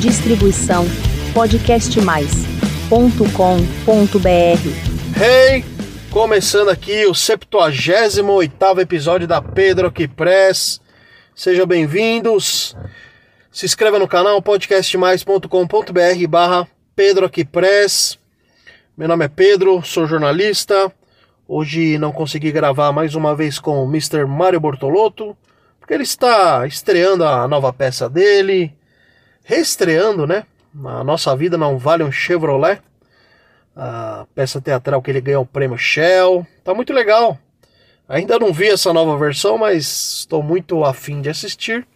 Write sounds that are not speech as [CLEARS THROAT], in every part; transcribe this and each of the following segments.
Distribuição podcastmais.com.br. Hey! Começando aqui o 78 episódio da Pedro que Press. Sejam bem-vindos. Se inscreva no canal podcastmais.com.br barra Pedro Aqui Press. Meu nome é Pedro, sou jornalista. Hoje não consegui gravar mais uma vez com o Mr. Mário Bortolotto, porque ele está estreando a nova peça dele, reestreando, né? A Nossa Vida Não Vale um Chevrolet, a peça teatral que ele ganhou o prêmio Shell. Tá muito legal. Ainda não vi essa nova versão, mas estou muito afim de assistir.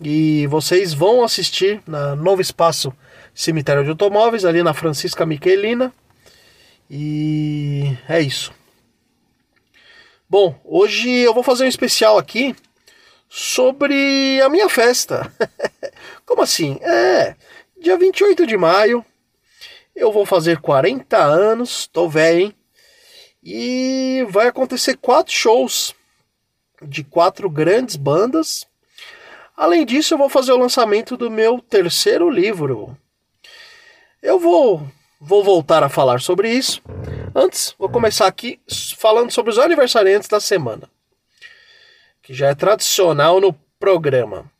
E vocês vão assistir na Novo Espaço Cemitério de Automóveis, ali na Francisca Miquelina. E é isso. Bom, hoje eu vou fazer um especial aqui sobre a minha festa. [LAUGHS] Como assim? É, dia 28 de maio eu vou fazer 40 anos, tô velho, hein? E vai acontecer quatro shows de quatro grandes bandas Além disso, eu vou fazer o lançamento do meu terceiro livro. Eu vou, vou voltar a falar sobre isso. Antes, vou começar aqui falando sobre os aniversariantes da semana, que já é tradicional no programa.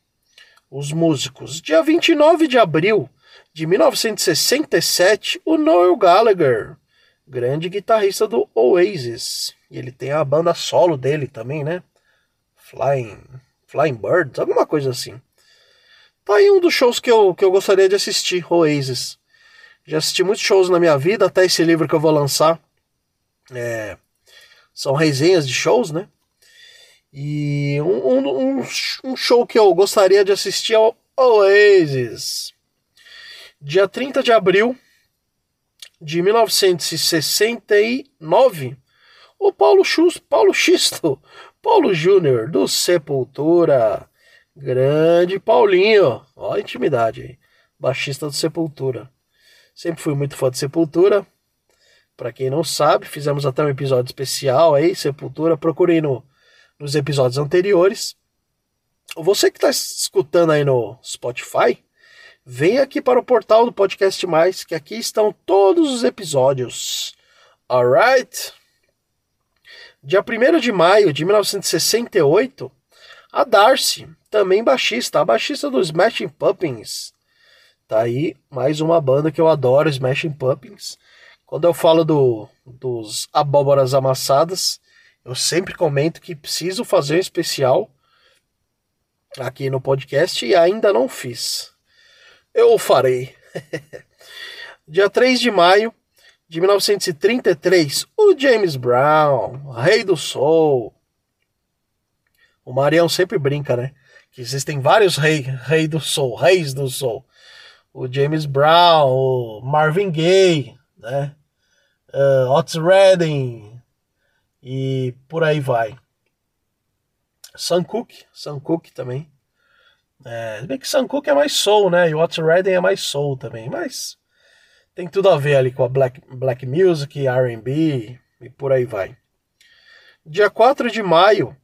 Os músicos. Dia 29 de abril de 1967, o Noel Gallagher, grande guitarrista do Oasis. E ele tem a banda solo dele também, né? Flying Flying Birds, alguma coisa assim. Tá aí um dos shows que eu, que eu gostaria de assistir, Oasis. Já assisti muitos shows na minha vida, até esse livro que eu vou lançar. É, são resenhas de shows, né? E um, um, um, show que eu gostaria de assistir é o Oasis. Dia 30 de abril de 1969, o Paulo, Schus, Paulo Xisto Paulo Júnior, do Sepultura. Grande Paulinho. Ó a intimidade aí. Baixista do Sepultura. Sempre fui muito fã de Sepultura. Para quem não sabe, fizemos até um episódio especial aí, Sepultura. Procurei no, nos episódios anteriores. Você que está escutando aí no Spotify, vem aqui para o portal do Podcast Mais, que aqui estão todos os episódios. Alright? Dia 1 de maio de 1968, a Darcy, também baixista, a baixista dos Smashing Pumpkins. Tá aí mais uma banda que eu adoro, Smashing Pumpkins. Quando eu falo do, dos abóboras amassadas, eu sempre comento que preciso fazer um especial aqui no podcast e ainda não fiz. Eu o farei. [LAUGHS] Dia 3 de maio de 1933, o James Brown, rei do soul. O Marião sempre brinca, né? Que existem vários reis rei do soul, reis do soul. O James Brown, o Marvin Gaye, né? Uh, Otis Redding e por aí vai. Sam Cooke também. É, bem que Sam Cooke é mais soul, né? E Otis Redding é mais soul também, mas tem tudo a ver ali com a black, black music, R&B e por aí vai. Dia 4 de maio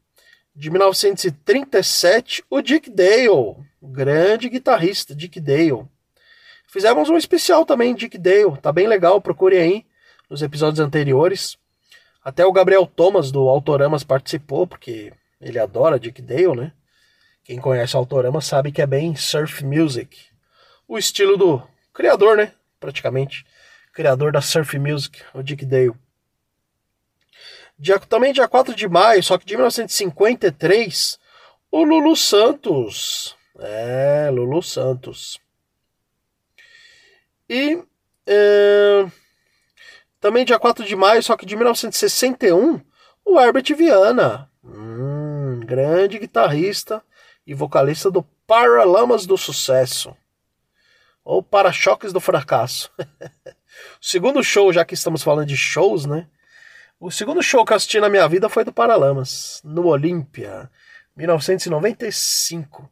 de 1937, o Dick Dale, grande guitarrista Dick Dale. Fizemos um especial também, Dick Dale, tá bem legal, procure aí nos episódios anteriores. Até o Gabriel Thomas do Autoramas participou, porque ele adora Dick Dale, né? Quem conhece o Autorama sabe que é bem surf music. O estilo do criador, né? praticamente, criador da surf music, o Dick Dale. Dia, também dia 4 de maio, só que de 1953, o Lulu Santos. É, Lulu Santos. E é, também dia 4 de maio, só que de 1961, o Herbert Viana. Hum, grande guitarrista e vocalista do Paralamas do Sucesso ou Para-choques do Fracasso. [LAUGHS] o segundo show, já que estamos falando de shows, né? O segundo show que eu assisti na minha vida foi do Paralamas, no Olímpia, 1995.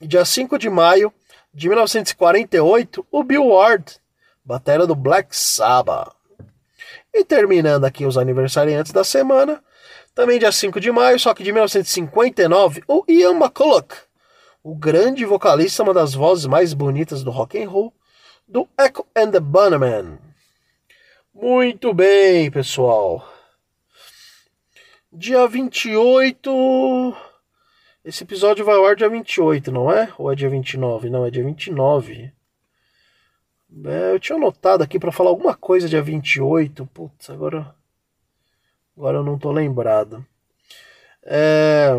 E dia 5 de maio de 1948, o Bill Ward, bateria do Black Sabbath. E terminando aqui os aniversariantes da semana, também dia 5 de maio, só que de 1959, o Ian McCulloch, o grande vocalista, uma das vozes mais bonitas do rock and roll, do Echo and the Bunnymen. Muito bem, pessoal. Dia 28. Esse episódio vai ao ar dia 28, não é? Ou é dia 29? Não, é dia 29. É, eu tinha anotado aqui para falar alguma coisa dia 28. Putz, agora. Agora eu não tô lembrado. É...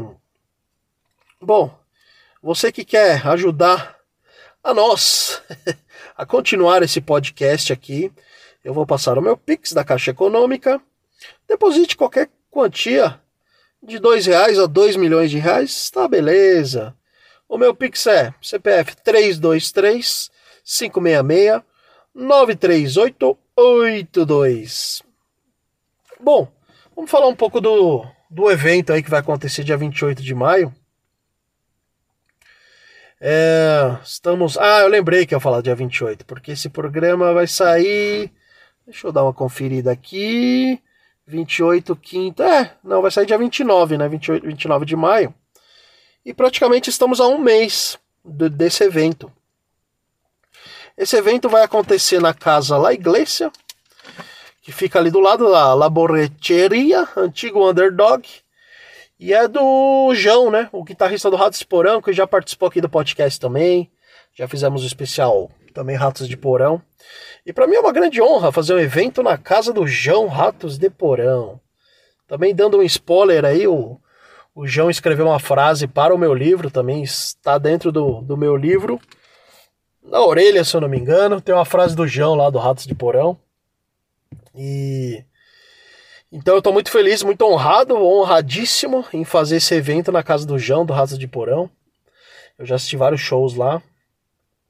Bom, você que quer ajudar a nós [LAUGHS] a continuar esse podcast aqui, eu vou passar o meu Pix da Caixa Econômica. Deposite qualquer quantia de dois reais a dois milhões de reais, tá beleza. O meu Pix é CPF 323 566 93882. Bom, vamos falar um pouco do, do evento aí que vai acontecer dia 28 de maio. É, estamos. Ah, eu lembrei que ia falar dia 28, porque esse programa vai sair. Deixa eu dar uma conferida aqui. 28, quinta. É, não, vai sair dia 29, né? 28, 29 de maio. E praticamente estamos a um mês do, desse evento. Esse evento vai acontecer na casa La Iglesia, que fica ali do lado da Laboreteria, antigo Underdog. E é do João, né? O guitarrista do Ratos de Porão, que já participou aqui do podcast também. Já fizemos o especial também Ratos de Porão. E para mim é uma grande honra fazer um evento na casa do João Ratos de Porão. Também dando um spoiler aí, o, o João escreveu uma frase para o meu livro, também está dentro do, do meu livro. Na orelha, se eu não me engano, tem uma frase do João lá do Ratos de Porão. E então eu estou muito feliz, muito honrado, honradíssimo em fazer esse evento na casa do João, do Raça de Porão. Eu já assisti vários shows lá.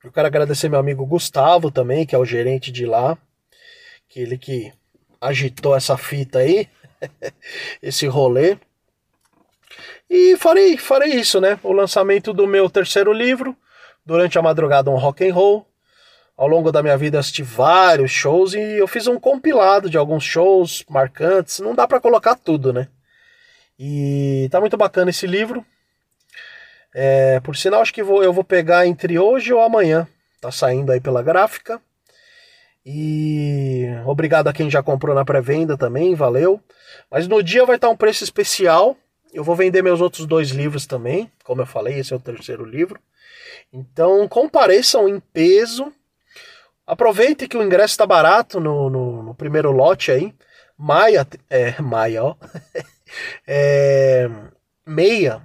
Eu quero agradecer meu amigo Gustavo também, que é o gerente de lá. Que ele que agitou essa fita aí, [LAUGHS] esse rolê. E farei, farei isso, né? O lançamento do meu terceiro livro, Durante a Madrugada um Rock and Roll, ao longo da minha vida assisti vários shows e eu fiz um compilado de alguns shows marcantes. Não dá para colocar tudo, né? E tá muito bacana esse livro. É, por sinal, acho que vou, eu vou pegar entre hoje ou amanhã. Tá saindo aí pela gráfica. E obrigado a quem já comprou na pré-venda também, valeu. Mas no dia vai estar um preço especial. Eu vou vender meus outros dois livros também. Como eu falei, esse é o terceiro livro. Então compareçam em peso Aproveite que o ingresso está barato no, no, no, primeiro lote aí. Maia, é, Maia, ó. [LAUGHS] é, meia,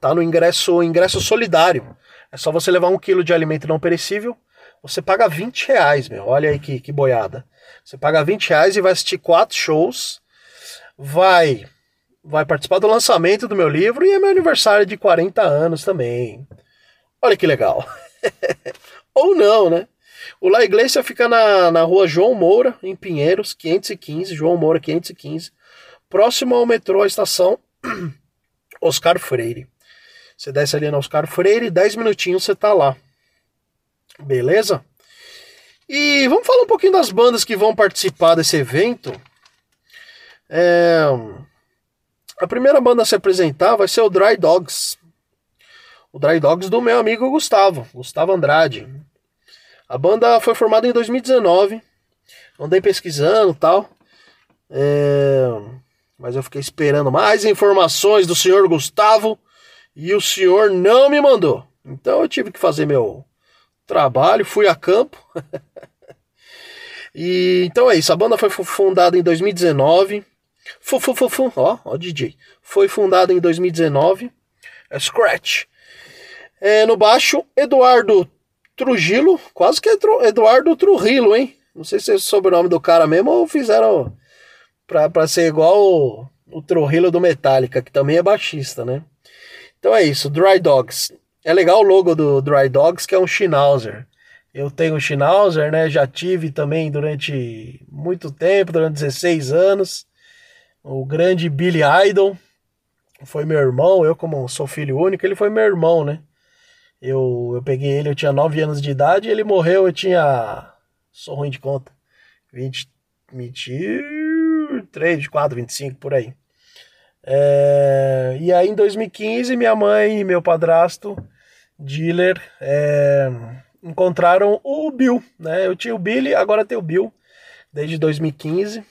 tá no ingresso, ingresso solidário. É só você levar um quilo de alimento não perecível. Você paga 20 reais, meu. Olha aí que, que boiada. Você paga 20 reais e vai assistir quatro shows. Vai vai participar do lançamento do meu livro e é meu aniversário de 40 anos também. Olha que legal. [LAUGHS] Ou não, né? O La Iglesia fica na, na rua João Moura, em Pinheiros, 515, João Moura 515, próximo ao metrô, a estação [CLEARS THROAT] Oscar Freire. Você desce ali na Oscar Freire, 10 minutinhos você tá lá. Beleza? E vamos falar um pouquinho das bandas que vão participar desse evento. É... A primeira banda a se apresentar vai ser o Dry Dogs. O Dry Dogs do meu amigo Gustavo, Gustavo Andrade. A banda foi formada em 2019. Andei pesquisando tal. É... Mas eu fiquei esperando mais informações do senhor Gustavo. E o senhor não me mandou. Então eu tive que fazer meu trabalho, fui a campo. [LAUGHS] e então é isso. A banda foi fundada em 2019. Fu, fu, fu, fu. Ó, ó, DJ. Foi fundada em 2019. É Scratch. É, no baixo, Eduardo Trujillo, quase que é Eduardo Trujillo, hein? Não sei se é o sobrenome do cara mesmo ou fizeram pra, pra ser igual o, o Trujillo do Metallica, que também é baixista, né? Então é isso, Dry Dogs. É legal o logo do Dry Dogs, que é um Schnauzer. Eu tenho um Schnauzer, né? Já tive também durante muito tempo, durante 16 anos. O grande Billy Idol foi meu irmão, eu como sou filho único, ele foi meu irmão, né? Eu, eu peguei ele, eu tinha 9 anos de idade, ele morreu, eu tinha. Sou ruim de conta. 20, 23, 24, 25, por aí. É, e aí em 2015, minha mãe e meu padrasto dealer, é, encontraram o Bill, né? Eu tinha o Billy, agora tem o Bill, desde 2015.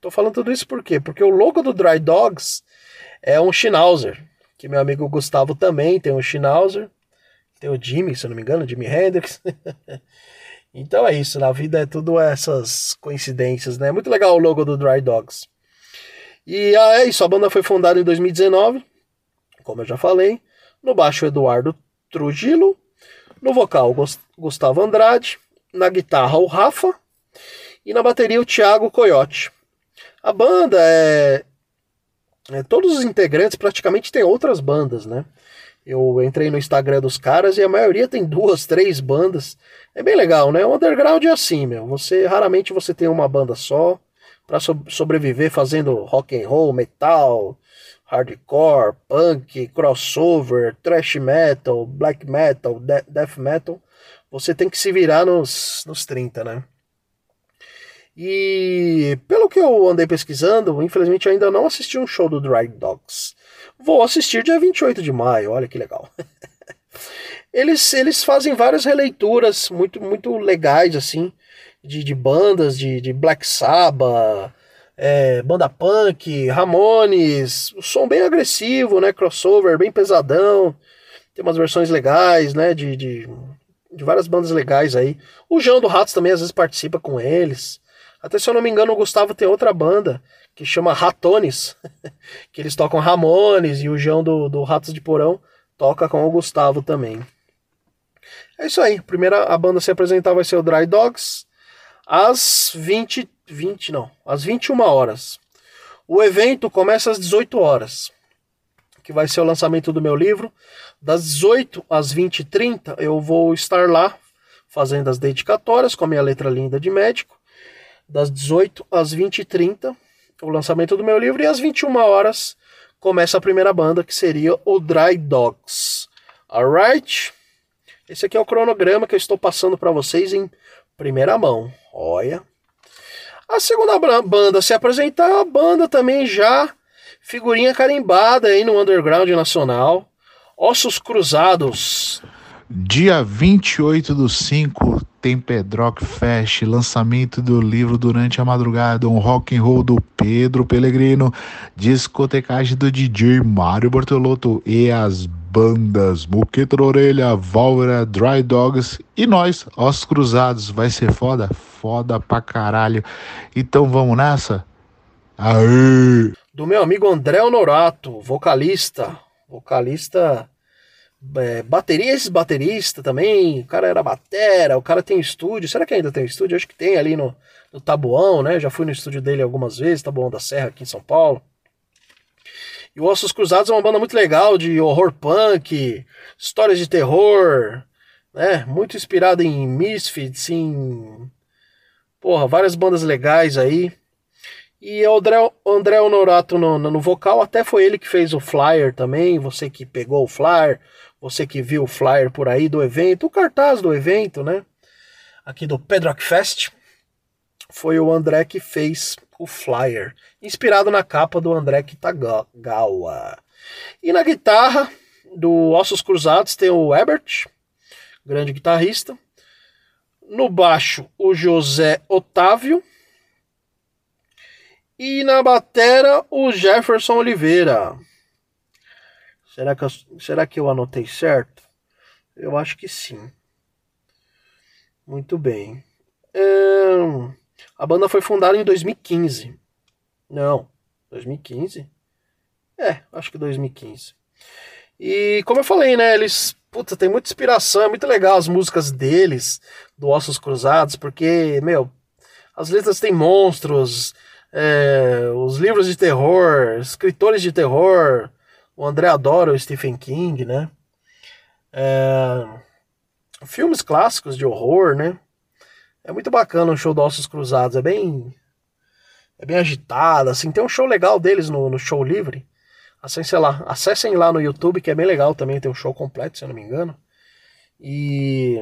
Tô falando tudo isso por quê? Porque o logo do Dry Dogs é um Schnauzer, que meu amigo Gustavo também tem um Schnauzer. Tem o Jimmy, se eu não me engano, Jimmy Hendrix. [LAUGHS] então é isso, na vida é tudo essas coincidências, né? Muito legal o logo do Dry Dogs. E ah, é isso, a banda foi fundada em 2019, como eu já falei. No baixo, Eduardo Trujillo. No vocal, Gustavo Andrade. Na guitarra, o Rafa. E na bateria, o Thiago Coyote. A banda é, é. Todos os integrantes praticamente têm outras bandas, né? Eu entrei no Instagram dos caras e a maioria tem duas, três bandas. É bem legal, né? O underground é assim, meu. Você raramente você tem uma banda só para so sobreviver fazendo rock and roll, metal, hardcore, punk, crossover, thrash metal, black metal, de death metal. Você tem que se virar nos, nos 30, né? E pelo que eu andei pesquisando, infelizmente ainda não assisti um show do Dry Dogs. Vou assistir dia 28 de maio, olha que legal. [LAUGHS] eles, eles fazem várias releituras muito, muito legais, assim, de, de bandas, de, de Black Sabbath, é, banda punk, Ramones, o som bem agressivo, né? Crossover, bem pesadão. Tem umas versões legais, né? De, de, de várias bandas legais aí. O João do Ratos também às vezes participa com eles. Até se eu não me engano, o Gustavo tem outra banda que chama Ratones, [LAUGHS] que eles tocam Ramones e o João do, do Ratos de Porão toca com o Gustavo também. É isso aí. Primeira a banda se apresentar vai ser o Dry Dogs às 20, 20 não, às 21 horas. O evento começa às 18 horas, que vai ser o lançamento do meu livro. Das 18 às 20h30 eu vou estar lá fazendo as dedicatórias com a minha letra linda de médico das 18 às 20h30, o lançamento do meu livro, e às 21 horas começa a primeira banda, que seria o Dry Dogs. Alright? Esse aqui é o cronograma que eu estou passando para vocês em primeira mão. Olha. A segunda banda se apresentar, a banda também já figurinha carimbada aí no underground nacional. Ossos Cruzados. Dia 28 do 5 tem Pedrock Fest, lançamento do livro durante a madrugada, um rock and roll do Pedro Pellegrino, discotecagem do DJ Mário Bortolotto e as bandas Muqueta Orelha, Válvora, Dry Dogs e nós, Os Cruzados. Vai ser foda? Foda pra caralho. Então vamos nessa? Aê! Do meu amigo André Honorato, vocalista, vocalista é, bateria, esses bateristas também, o cara era batera, o cara tem estúdio, será que ainda tem estúdio? Acho que tem ali no, no Tabuão, né? Já fui no estúdio dele algumas vezes, Tabuão da Serra aqui em São Paulo. E o Ossos Cruzados é uma banda muito legal de horror punk, histórias de terror, né? Muito inspirada em Misfits, em. Porra, várias bandas legais aí. E o André, André Honorato no, no, vocal, até foi ele que fez o flyer também. Você que pegou o flyer, você que viu o flyer por aí do evento, o cartaz do evento, né? Aqui do Pedrock Fest. Foi o André que fez o flyer, inspirado na capa do André Kitagawa. E na guitarra do Ossos Cruzados tem o Ebert, grande guitarrista. No baixo, o José Otávio. E na batera, o Jefferson Oliveira. Será que, eu, será que eu anotei certo? Eu acho que sim. Muito bem. É, a banda foi fundada em 2015. Não, 2015? É, acho que 2015. E como eu falei, né, eles, puta, tem muita inspiração, é muito legal as músicas deles, do Ossos Cruzados, porque, meu, as letras têm monstros, é, os livros de terror, escritores de terror, o André adora o Stephen King, né? É... Filmes clássicos de horror, né? É muito bacana o show do Ossos Cruzados, é bem é bem agitado, assim, tem um show legal deles no, no show livre. Acessem lá, acessem lá no YouTube, que é bem legal também, tem um show completo, se eu não me engano. E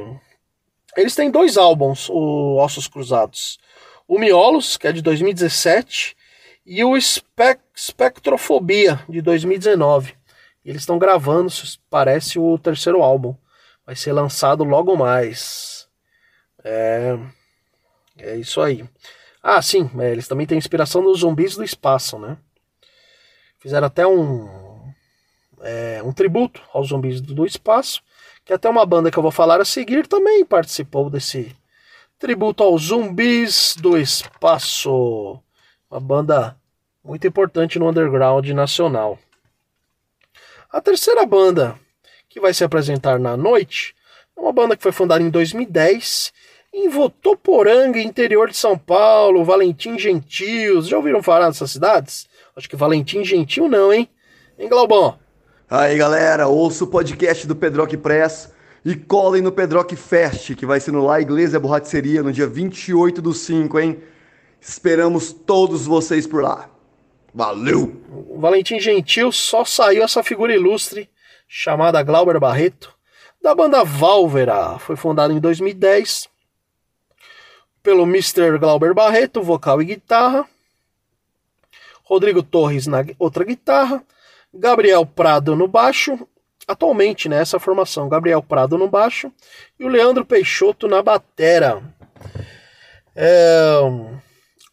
eles têm dois álbuns, o Ossos Cruzados. O Miolos, que é de 2017, e o Spec Spectrofobia de 2019. Eles estão gravando, parece, o terceiro álbum. vai ser lançado logo mais. É, é isso aí. Ah, sim, é, eles também têm inspiração nos zumbis do espaço, né? Fizeram até um, é, um tributo aos zumbis do espaço, que até uma banda que eu vou falar a seguir também participou desse tributo aos zumbis do espaço. Uma banda muito importante no underground nacional. A terceira banda que vai se apresentar na noite é uma banda que foi fundada em 2010 em Votoporanga, interior de São Paulo, Valentim Gentil. Já ouviram falar dessas cidades? Acho que Valentim Gentil não, hein? Hein, Glaubão? Aí, galera, ouça o podcast do Pedrock Press e colhem no Pedrock Fest, que vai ser no La Iglesia Borracheria no dia 28 do 5, hein? Esperamos todos vocês por lá. Valeu! O Valentim Gentil só saiu essa figura ilustre chamada Glauber Barreto, da banda Válvera. Foi fundada em 2010 pelo Mr. Glauber Barreto, vocal e guitarra. Rodrigo Torres na outra guitarra. Gabriel Prado no baixo. Atualmente nessa né, formação, Gabriel Prado no baixo e o Leandro Peixoto na batera. É,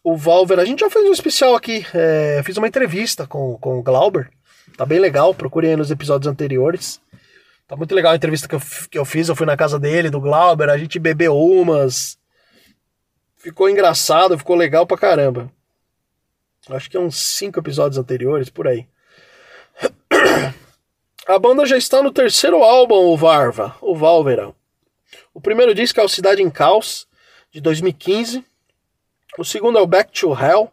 o Valver, a gente já fez um especial aqui, é, fiz uma entrevista com, com o Glauber, tá bem legal, procurem aí nos episódios anteriores. Tá muito legal a entrevista que eu, que eu fiz, eu fui na casa dele, do Glauber, a gente bebeu umas, ficou engraçado, ficou legal pra caramba. Acho que é uns cinco episódios anteriores, por aí. A banda já está no terceiro álbum, o Varva, o Valvera. O primeiro disco é o Cidade em Caos, de 2015. O segundo é o Back to Hell,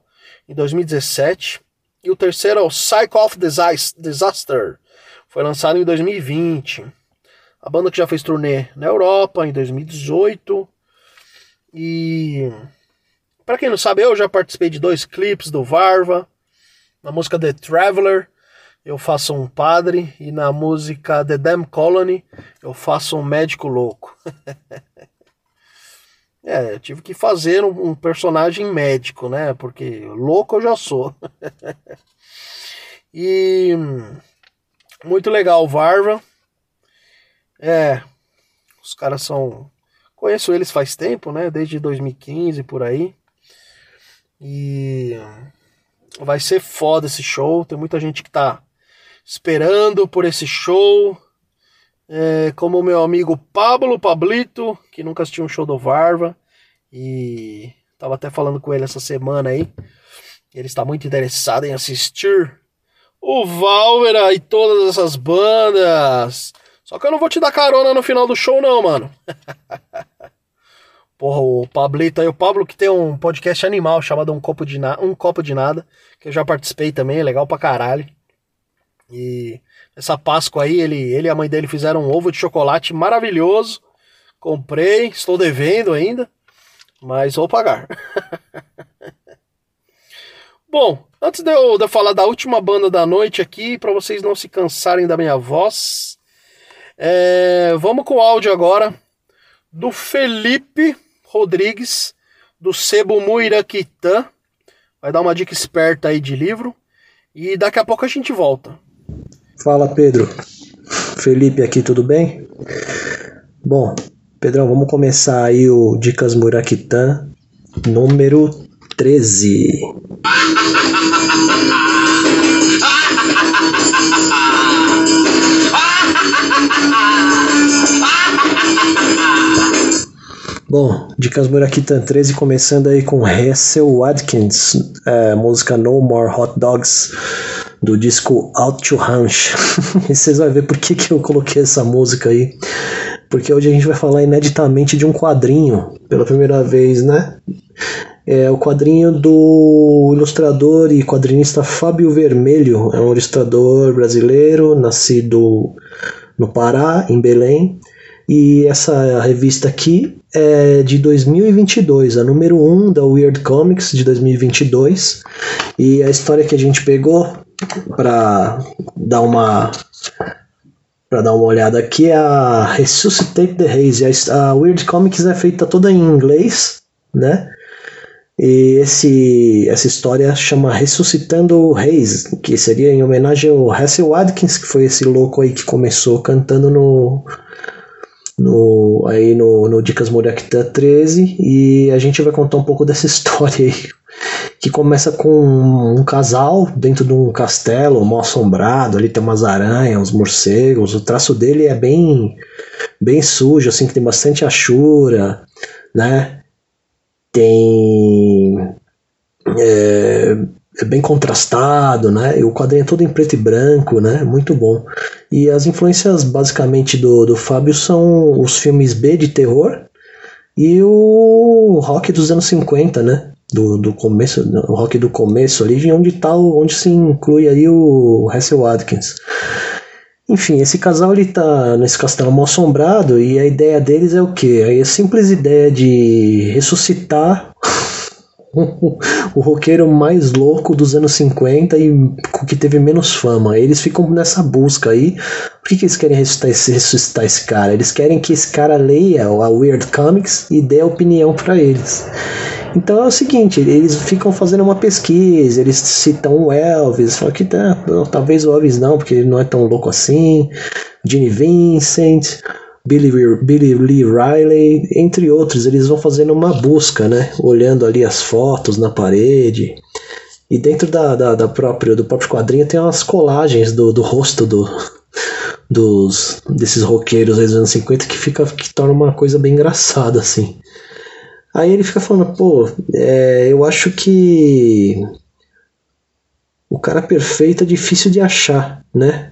em 2017. E o terceiro é o Psych of Disaster, foi lançado em 2020. A banda que já fez turnê na Europa em 2018 e para quem não sabe, eu já participei de dois clipes do Varva. Na música The Traveler, eu faço um padre e na música The Damn Colony, eu faço um médico louco. [LAUGHS] é, tive que fazer um, um, personagem médico, né? Porque louco eu já sou. [LAUGHS] e muito legal Varva. É, os caras são Conheço eles faz tempo, né? Desde 2015 por aí. E vai ser foda esse show. Tem muita gente que tá esperando por esse show. É, como meu amigo Pablo Pablito, que nunca assistiu um show do Varva. E tava até falando com ele essa semana aí. Ele está muito interessado em assistir o Valvera e todas essas bandas. Só que eu não vou te dar carona no final do show, não, mano. [LAUGHS] Porra, o Pablito aí, o Pablo que tem um podcast animal chamado Um Copo de, Na um Copo de Nada, que eu já participei também, é legal pra caralho. E essa Páscoa aí, ele, ele e a mãe dele fizeram um ovo de chocolate maravilhoso. Comprei, estou devendo ainda, mas vou pagar. [LAUGHS] Bom, antes de eu, de eu falar da última banda da noite aqui, para vocês não se cansarem da minha voz, é, vamos com o áudio agora do Felipe Rodrigues, do Sebo Muiraquitã. Vai dar uma dica esperta aí de livro. E daqui a pouco a gente volta. Fala, Pedro. Felipe aqui, tudo bem? Bom, Pedrão, vamos começar aí o Dicas Muraquitã, número 13. Bom, Dicas Murakitan 13 começando aí com Hassel Watkins, é, música No More Hot Dogs, do disco Out to Ranch. [LAUGHS] e vocês vão ver por que, que eu coloquei essa música aí. Porque hoje a gente vai falar ineditamente de um quadrinho, pela primeira vez, né? É o quadrinho do ilustrador e quadrinista Fábio Vermelho, é um ilustrador brasileiro, nascido no Pará, em Belém. E essa revista aqui é de 2022, a número 1 da Weird Comics de 2022. E a história que a gente pegou para dar uma para dar uma olhada aqui é a Resuscitate the Haze. A Weird Comics é feita toda em inglês, né? E esse, essa história chama Ressuscitando o Haze, que seria em homenagem ao Hassel Watkins, que foi esse louco aí que começou cantando no, no, aí no, no Dicas Moriactã 13 e a gente vai contar um pouco dessa [LAUGHS] história aí. Que começa com um casal dentro de um castelo mal assombrado, ali tem umas aranhas, uns morcegos, o traço dele é bem bem sujo, assim, que tem bastante achura, né? Tem é, é bem contrastado, né? E o quadrinho é todo em preto e branco, né? Muito bom. E as influências basicamente do, do Fábio são os filmes B de terror e o rock dos anos 50, né? Do, do começo, o rock do começo ali, onde tá, onde se inclui aí o Hassel Watkins. Enfim, esse casal ele tá nesse castelo mal assombrado e a ideia deles é o quê? É a simples ideia de ressuscitar [LAUGHS] o roqueiro mais louco dos anos 50 e que teve menos fama. Eles ficam nessa busca aí. Por que, que eles querem ressuscitar esse, ressuscitar esse cara? Eles querem que esse cara leia a Weird Comics e dê a opinião para eles. Então é o seguinte, eles ficam fazendo uma pesquisa, eles citam o Elvis, falam que tá, não, talvez o Elvis não, porque ele não é tão louco assim, Gene Vincent, Billy, Billy Lee Riley, entre outros, eles vão fazendo uma busca, né? Olhando ali as fotos na parede. E dentro da, da, da própria, do próprio quadrinho tem umas colagens do, do rosto do, dos, desses roqueiros dos anos 50 que, fica, que torna uma coisa bem engraçada, assim. Aí ele fica falando, pô, é, eu acho que o cara perfeito é difícil de achar, né?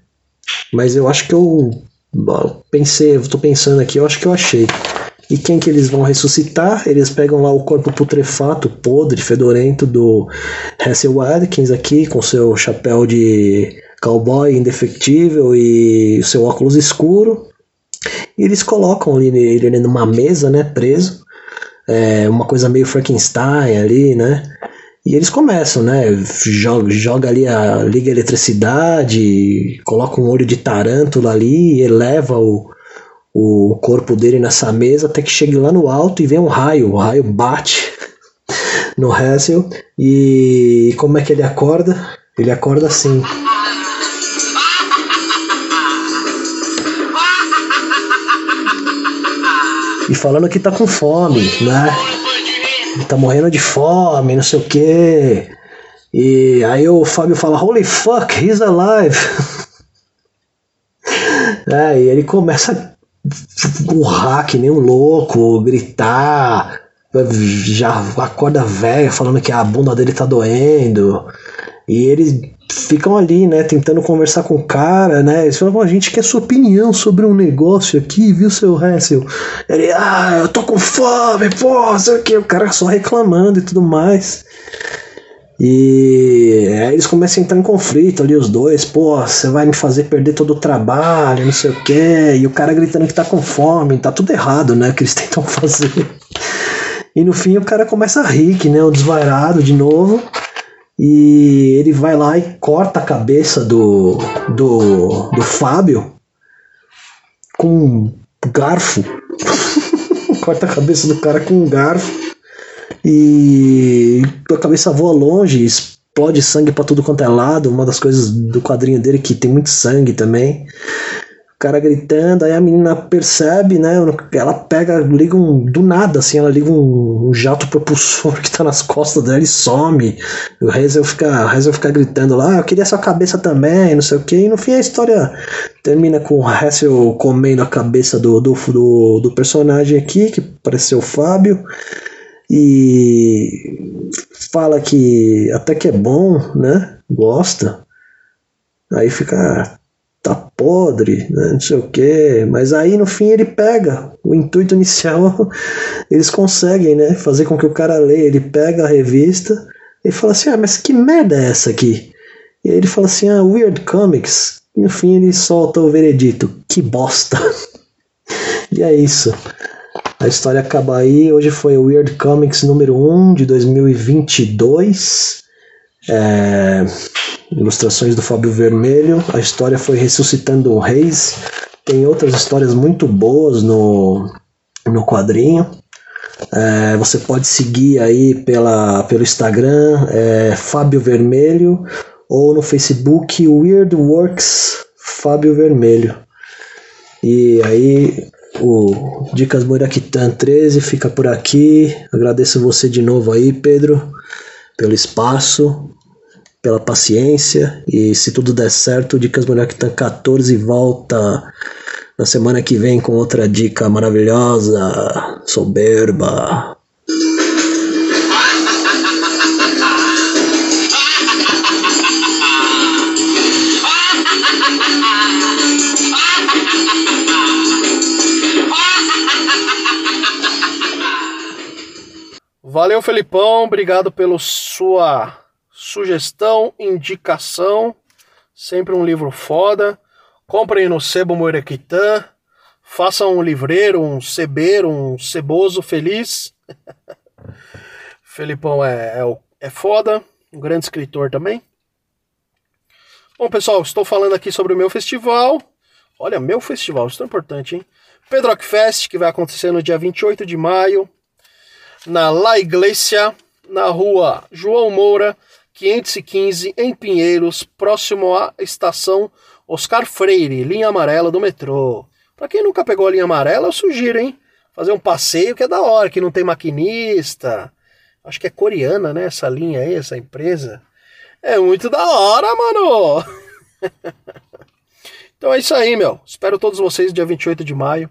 Mas eu acho que eu pensei, tô pensando aqui, eu acho que eu achei. E quem que eles vão ressuscitar? Eles pegam lá o corpo putrefato, podre, fedorento do Hassel Watkins aqui, com seu chapéu de cowboy indefectível e seu óculos escuro. E eles colocam ele, ele numa mesa, né, preso. É uma coisa meio Frankenstein ali, né? E eles começam, né? Joga, joga ali a liga eletricidade, coloca um olho de tarântula ali, eleva o, o corpo dele nessa mesa até que chegue lá no alto e vem um raio. O raio bate [LAUGHS] no Hassel. E como é que ele acorda? Ele acorda assim. E falando que tá com fome, né? tá morrendo de fome, não sei o que. E aí o Fábio fala, holy fuck, he's alive. [LAUGHS] é, e ele começa a urrar que nem um louco, gritar, já acorda velho falando que a bunda dele tá doendo. E ele ficam ali, né, tentando conversar com o cara, né? Eles falam, a gente quer sua opinião sobre um negócio aqui, viu, seu Hessel? Ele, ah, eu tô com fome, pô, sei o que, o cara só reclamando e tudo mais. E aí eles começam a entrar em conflito ali, os dois, pô, você vai me fazer perder todo o trabalho, não sei o que, e o cara gritando que tá com fome, tá tudo errado, né, que eles [LAUGHS] tentam fazer. E no fim o cara começa a rir, que nem o desvairado de novo. E ele vai lá e corta a cabeça do, do, do Fábio com um garfo. [LAUGHS] corta a cabeça do cara com um garfo. E a cabeça voa longe, explode sangue para tudo quanto é lado. Uma das coisas do quadrinho dele que tem muito sangue também cara gritando, aí a menina percebe, né? Ela pega, liga um. Do nada, assim, ela liga um, um jato propulsor [LAUGHS] que tá nas costas dela e some. O Hazel fica, o Hazel fica gritando lá, ah, eu queria sua cabeça também, não sei o que. E no fim a história termina com o Hazel comendo a cabeça do, do, do, do personagem aqui, que pareceu o Fábio. E fala que até que é bom, né? Gosta. Aí fica tá podre, né, não sei o que, mas aí no fim ele pega o intuito inicial, [LAUGHS] eles conseguem, né, fazer com que o cara leia, ele pega a revista e fala assim, ah, mas que merda é essa aqui? E aí ele fala assim, ah, Weird Comics, e no fim ele solta o veredito, que bosta. [LAUGHS] e é isso. A história acaba aí, hoje foi o Weird Comics número 1 de 2022. É ilustrações do Fábio Vermelho. A história foi ressuscitando o Reis. Tem outras histórias muito boas no, no quadrinho. É, você pode seguir aí pela, pelo Instagram é, Fábio Vermelho ou no Facebook Weird Works Fábio Vermelho. E aí O Dicas Murakitan 13 fica por aqui. Agradeço você de novo aí, Pedro, pelo espaço, pela paciência. E se tudo der certo, o Dicas Murakitan 14 volta na semana que vem com outra dica maravilhosa, soberba. Valeu, Felipão. Obrigado pela sua sugestão, indicação. Sempre um livro foda. Comprem no Sebo Moirequitã. Façam um livreiro, um cebeiro, um ceboso feliz. [LAUGHS] Felipão é, é, é foda. Um grande escritor também. Bom, pessoal, estou falando aqui sobre o meu festival. Olha, meu festival, isso é importante, hein? Pedro Rock Fest, que vai acontecer no dia 28 de maio na La Iglesia, na rua João Moura, 515, em Pinheiros, próximo à estação Oscar Freire, linha amarela do metrô. Para quem nunca pegou a linha amarela, eu sugiro, hein? Fazer um passeio que é da hora, que não tem maquinista. Acho que é coreana, né? Essa linha aí, essa empresa. É muito da hora, mano! [LAUGHS] então é isso aí, meu. Espero todos vocês dia 28 de maio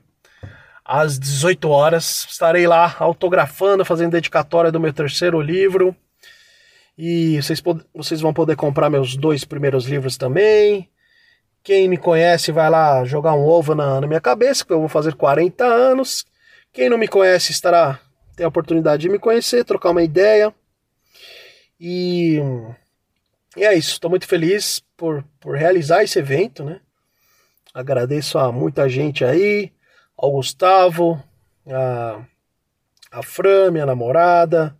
às 18 horas. Estarei lá autografando, fazendo dedicatória do meu terceiro livro. E vocês, vocês vão poder comprar meus dois primeiros livros também. Quem me conhece vai lá jogar um ovo na, na minha cabeça, que eu vou fazer 40 anos. Quem não me conhece estará tem a oportunidade de me conhecer, trocar uma ideia. E, e é isso, estou muito feliz por, por realizar esse evento, né? Agradeço a muita gente aí, ao Gustavo, a, a Fran, minha namorada,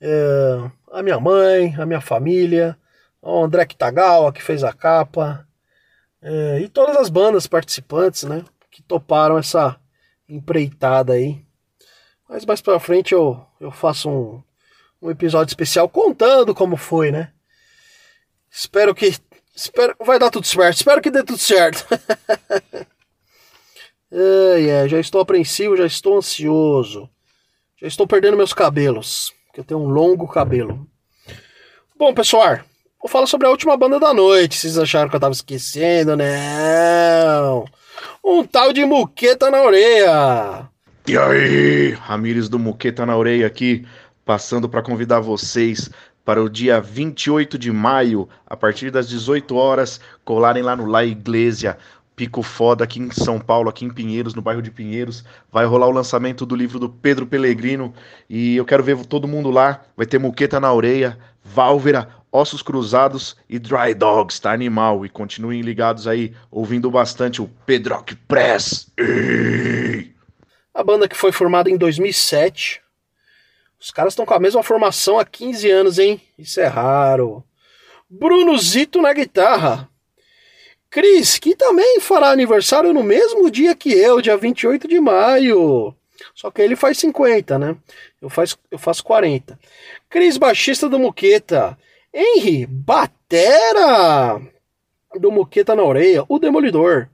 é, a minha mãe, a minha família, o André Kitagawa, que fez a capa, é, e todas as bandas participantes, né, que toparam essa empreitada aí. Mas mais pra frente eu, eu faço um, um episódio especial contando como foi, né? Espero que. Espero, vai dar tudo certo. Espero que dê tudo certo. [LAUGHS] É, é, já estou apreensivo, já estou ansioso. Já estou perdendo meus cabelos, porque eu tenho um longo cabelo. Bom, pessoal, vou falar sobre a última banda da noite. Vocês acharam que eu tava esquecendo? Não. Um tal de Muqueta na Orelha. E aí, Ramires do Muqueta na Orelha aqui, passando para convidar vocês para o dia 28 de maio, a partir das 18 horas, colarem lá no La Iglesia, pico foda aqui em São Paulo, aqui em Pinheiros, no bairro de Pinheiros. Vai rolar o lançamento do livro do Pedro Pellegrino e eu quero ver todo mundo lá. Vai ter Muqueta na Orelha, Válvera, Ossos Cruzados e Dry Dogs, tá animal. E continuem ligados aí, ouvindo bastante o Pedrock Press. A banda que foi formada em 2007. Os caras estão com a mesma formação há 15 anos, hein? Isso é raro. Bruno Zito na guitarra. Cris, que também fará aniversário no mesmo dia que eu, dia 28 de maio. Só que ele faz 50, né? Eu, faz, eu faço 40. Cris, baixista do Muqueta. Henry, batera do Muqueta na orelha, o Demolidor.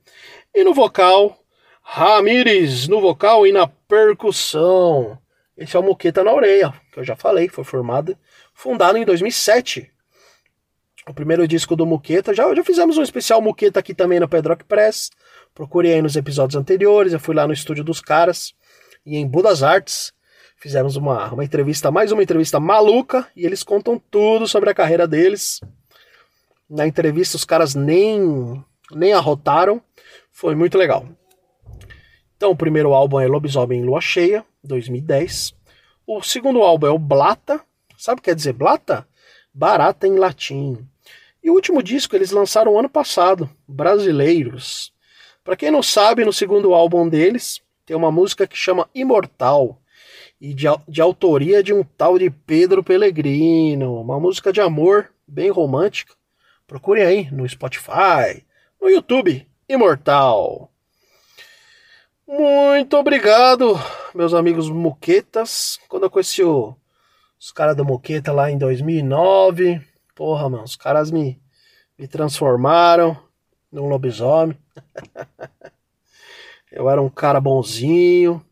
E no vocal, Ramires no vocal e na percussão. Esse é o Muqueta na orelha, que eu já falei, foi formado, fundado em 2007 o primeiro disco do Muqueta. Já, já fizemos um especial Muqueta aqui também no Pedrock Press. Procure aí nos episódios anteriores. Eu fui lá no estúdio dos caras e em Budas Artes. Fizemos uma, uma entrevista, mais uma entrevista maluca, e eles contam tudo sobre a carreira deles. Na entrevista os caras nem, nem arrotaram. Foi muito legal. Então, o primeiro álbum é Lobisomem em Lua Cheia, 2010. O segundo álbum é o Blata. Sabe o que quer dizer Blata? Barata em latim. E o último disco eles lançaram ano passado, Brasileiros. Para quem não sabe, no segundo álbum deles tem uma música que chama Imortal e de, de autoria de um tal de Pedro Pellegrino, uma música de amor bem romântica. Procurem aí no Spotify, no YouTube, Imortal. Muito obrigado, meus amigos muquetas. Quando eu conheci o, os caras do Moqueta lá em 2009, Porra, mano, os caras me, me transformaram num lobisomem. [LAUGHS] Eu era um cara bonzinho.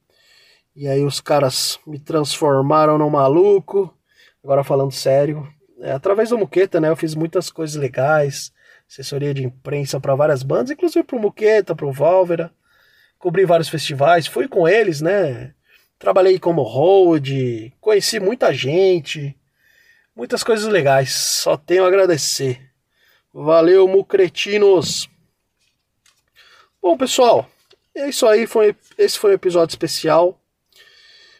E aí os caras me transformaram num maluco. Agora falando sério, é, através do Muqueta, né, eu fiz muitas coisas legais, assessoria de imprensa para várias bandas, inclusive pro Muqueta, pro Válvera. Cobri vários festivais, fui com eles, né? Trabalhei como hold, conheci muita gente, muitas coisas legais. Só tenho a agradecer. Valeu, mucretinos! Bom, pessoal, é isso aí. Foi, esse foi um episódio especial.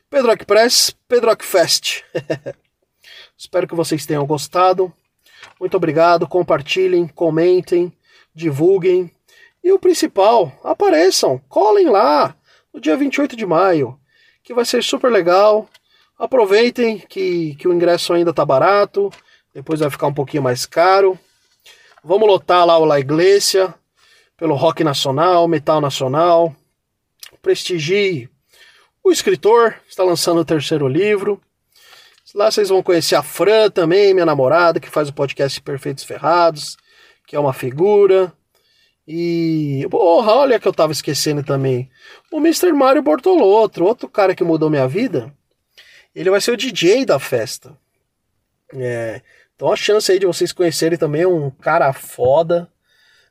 Pedrock Press, Pedrock Fest. [LAUGHS] Espero que vocês tenham gostado. Muito obrigado. Compartilhem, comentem, divulguem. E o principal, apareçam, colhem lá no dia 28 de maio, que vai ser super legal. Aproveitem que, que o ingresso ainda tá barato, depois vai ficar um pouquinho mais caro. Vamos lotar lá o La Iglesia pelo rock nacional, metal nacional. Prestigie o escritor, está lançando o terceiro livro. Lá vocês vão conhecer a Fran também, minha namorada, que faz o podcast Perfeitos Ferrados, que é uma figura. E, porra, olha que eu tava esquecendo também. O Mr. Mario Bortolotto, outro cara que mudou minha vida. Ele vai ser o DJ da festa. É, então a chance aí de vocês conhecerem também um cara foda,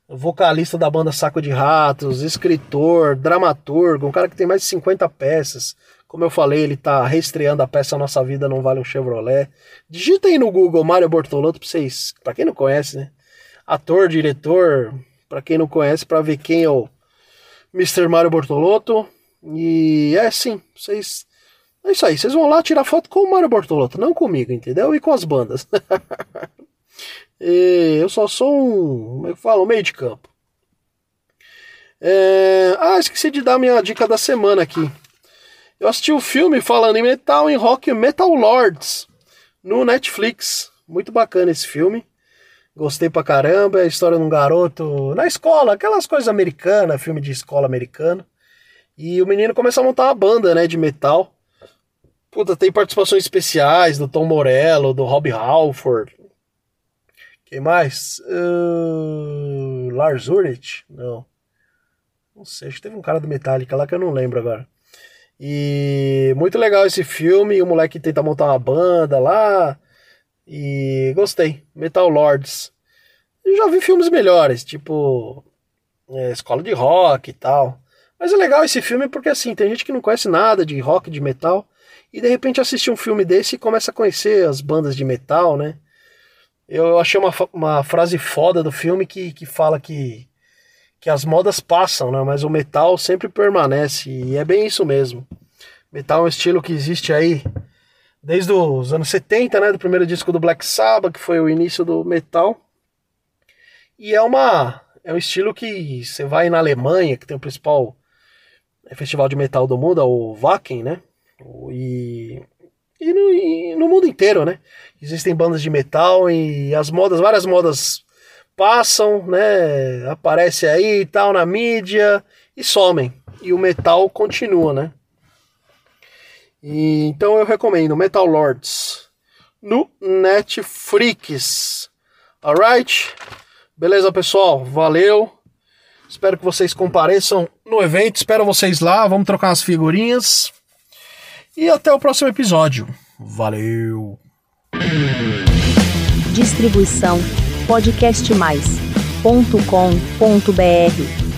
vocalista da banda Saco de Ratos, escritor, dramaturgo, um cara que tem mais de 50 peças. Como eu falei, ele tá reestreando a peça Nossa Vida Não Vale um Chevrolet. Digita aí no Google Mário Bortolotto pra vocês, pra quem não conhece, né? Ator, diretor, pra quem não conhece, pra ver quem é o Mr. Mário Bortolotto. E é assim, vocês. É isso aí, vocês vão lá tirar foto com o Mário Bortolotto, não comigo, entendeu? E com as bandas. [LAUGHS] eu só sou um. Como é que falo? Meio de campo. É... Ah, esqueci de dar minha dica da semana aqui. Eu assisti o um filme falando em metal, em rock, Metal Lords, no Netflix. Muito bacana esse filme. Gostei pra caramba. É a história de um garoto na escola, aquelas coisas americanas, filme de escola americano. E o menino começa a montar uma banda, né, de metal. Puta, tem participações especiais do Tom Morello, do Rob Halford. Quem mais? Uh, Lars Ulrich? Não. Não sei, acho que teve um cara do Metallica lá que eu não lembro agora. E muito legal esse filme. O moleque tenta montar uma banda lá. E gostei. Metal Lords. Eu já vi filmes melhores, tipo é, Escola de Rock e tal. Mas é legal esse filme porque assim, tem gente que não conhece nada de rock, de metal. E de repente assiste um filme desse e começa a conhecer as bandas de metal, né? Eu achei uma, uma frase foda do filme que, que fala que que as modas passam, né? Mas o metal sempre permanece e é bem isso mesmo. Metal é um estilo que existe aí desde os anos 70, né? Do primeiro disco do Black Sabbath, que foi o início do metal. E é uma é um estilo que você vai na Alemanha, que tem o principal festival de metal do mundo, é o Wacken, né? E, e, no, e no mundo inteiro, né? Existem bandas de metal e as modas, várias modas passam, né? Aparece aí e tal na mídia e somem. E o metal continua, né? E, então eu recomendo Metal Lords no Netflix. Alright? Beleza, pessoal? Valeu. Espero que vocês compareçam no evento. Espero vocês lá. Vamos trocar umas figurinhas. E até o próximo episódio. Valeu. Distribuição podcastmais.com.br